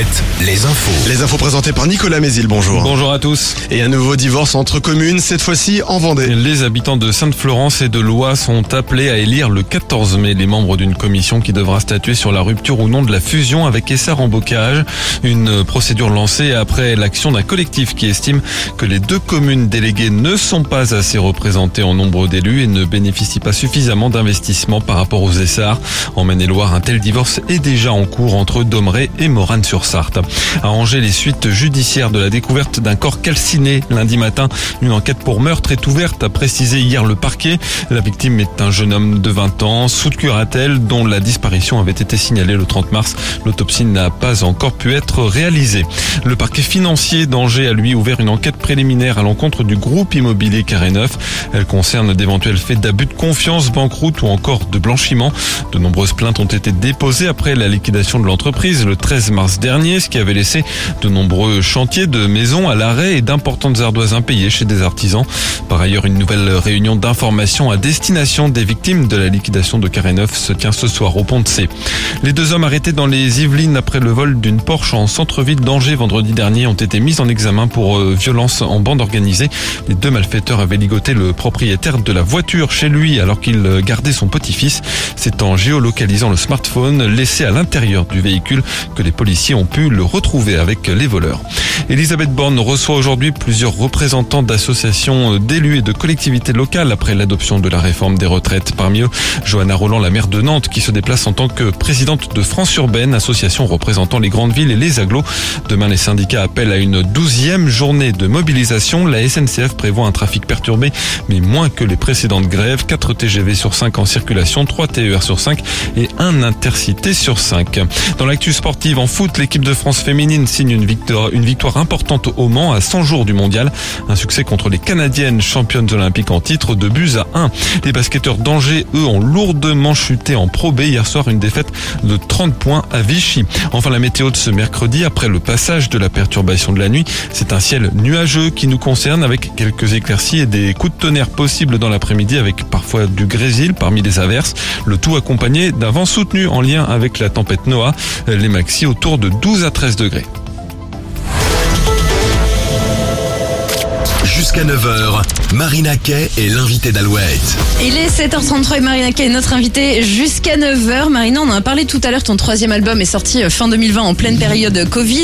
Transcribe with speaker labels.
Speaker 1: Alouette, les infos.
Speaker 2: Les infos présentées par Nicolas Mézil, bonjour.
Speaker 3: Bonjour à tous.
Speaker 2: Et un nouveau divorce entre communes, cette fois-ci en Vendée.
Speaker 3: Les habitants de Sainte-Florence et de Loire sont appelés à élire le 14 mai les membres d'une commission qui devra statuer sur la rupture ou non de la fusion avec Essar en Bocage. Une procédure lancée après l'action d'un collectif qui estime que les deux communes déléguées ne sont pas assez représentées en nombre d'élus et ne bénéficient pas suffisamment d'investissement par rapport aux Essar. En Maine-et-Loire, un tel divorce est déjà en cours entre Domeray et Morane-sur-Sarthe. À Angers, les suites judiciaires de la découverte d'un corps calciné lundi matin. Une enquête pour meurtre est ouverte, a précisé hier le parquet. La victime est un jeune homme de 20 ans, sous curatelle, dont la disparition avait été signalée le 30 mars. L'autopsie n'a pas encore pu être réalisée. Le parquet financier d'Angers a lui ouvert une enquête préliminaire à l'encontre du groupe immobilier Carré Neuf. Elle concerne d'éventuels faits d'abus de confiance, banqueroute ou encore de blanchiment. De nombreuses plaintes ont été déposées après la liquidation de l'entreprise le 13 mars dernier, ce qui avait laissé de nombreux chantiers de maisons à l'arrêt et d'importantes ardoises impayées chez des artisans. Par ailleurs, une nouvelle réunion d'information à destination des victimes de la liquidation de Carré Neuf se tient ce soir au pont de C. Les deux hommes arrêtés dans les Yvelines après le vol d'une Porsche en centre-ville d'Angers vendredi dernier ont été mis en examen pour euh, violence en bande organisée. Les deux malfaiteurs avaient ligoté le propriétaire de la voiture chez lui alors qu'il gardait son petit-fils. C'est en géolocalisant le smartphone laissé à l'intérieur du véhicule que les policiers ont pu le retrouver avec les voleurs. Elisabeth Borne reçoit aujourd'hui plusieurs représentants d'associations d'élus et de collectivités locales après l'adoption de la réforme des retraites. Parmi eux, Johanna Roland, la maire de Nantes, qui se déplace en tant que présidente de France Urbaine, association représentant les grandes villes et les agglos. Demain, les syndicats appellent à une douzième journée de mobilisation. La SNCF prévoit un trafic perturbé, mais moins que les précédentes grèves. 4 TGV sur 5 en circulation, 3 TER sur 5 et un intercité sur 5. Dans l'actu sportive en foot, l'équipe de France féminine signe une victoire, une victoire importante au Mans à 100 jours du mondial. Un succès contre les Canadiennes championnes olympiques en titre de buts à 1. Les basketteurs d'Angers, eux, ont lourdement chuté en Pro B hier soir, une défaite de 30 points à Vichy. Enfin, la météo de ce mercredi, après le passage de la perturbation de la nuit, c'est un ciel nuageux qui nous concerne avec quelques éclaircies et des coups de tonnerre possibles dans l'après-midi avec parfois du grésil parmi les averses. Le tout accompagné d'un vent soutenu en lien avec la tempête Noah. Les maxi autour de 12 à 13 degrés.
Speaker 1: Jusqu'à 9h, Marina Kay est l'invité d'Alouette.
Speaker 4: Il est 7h33 et Marina Kay est notre invitée jusqu'à 9h. Marina, on en a parlé tout à l'heure, ton troisième album est sorti euh, fin 2020 en pleine période Covid.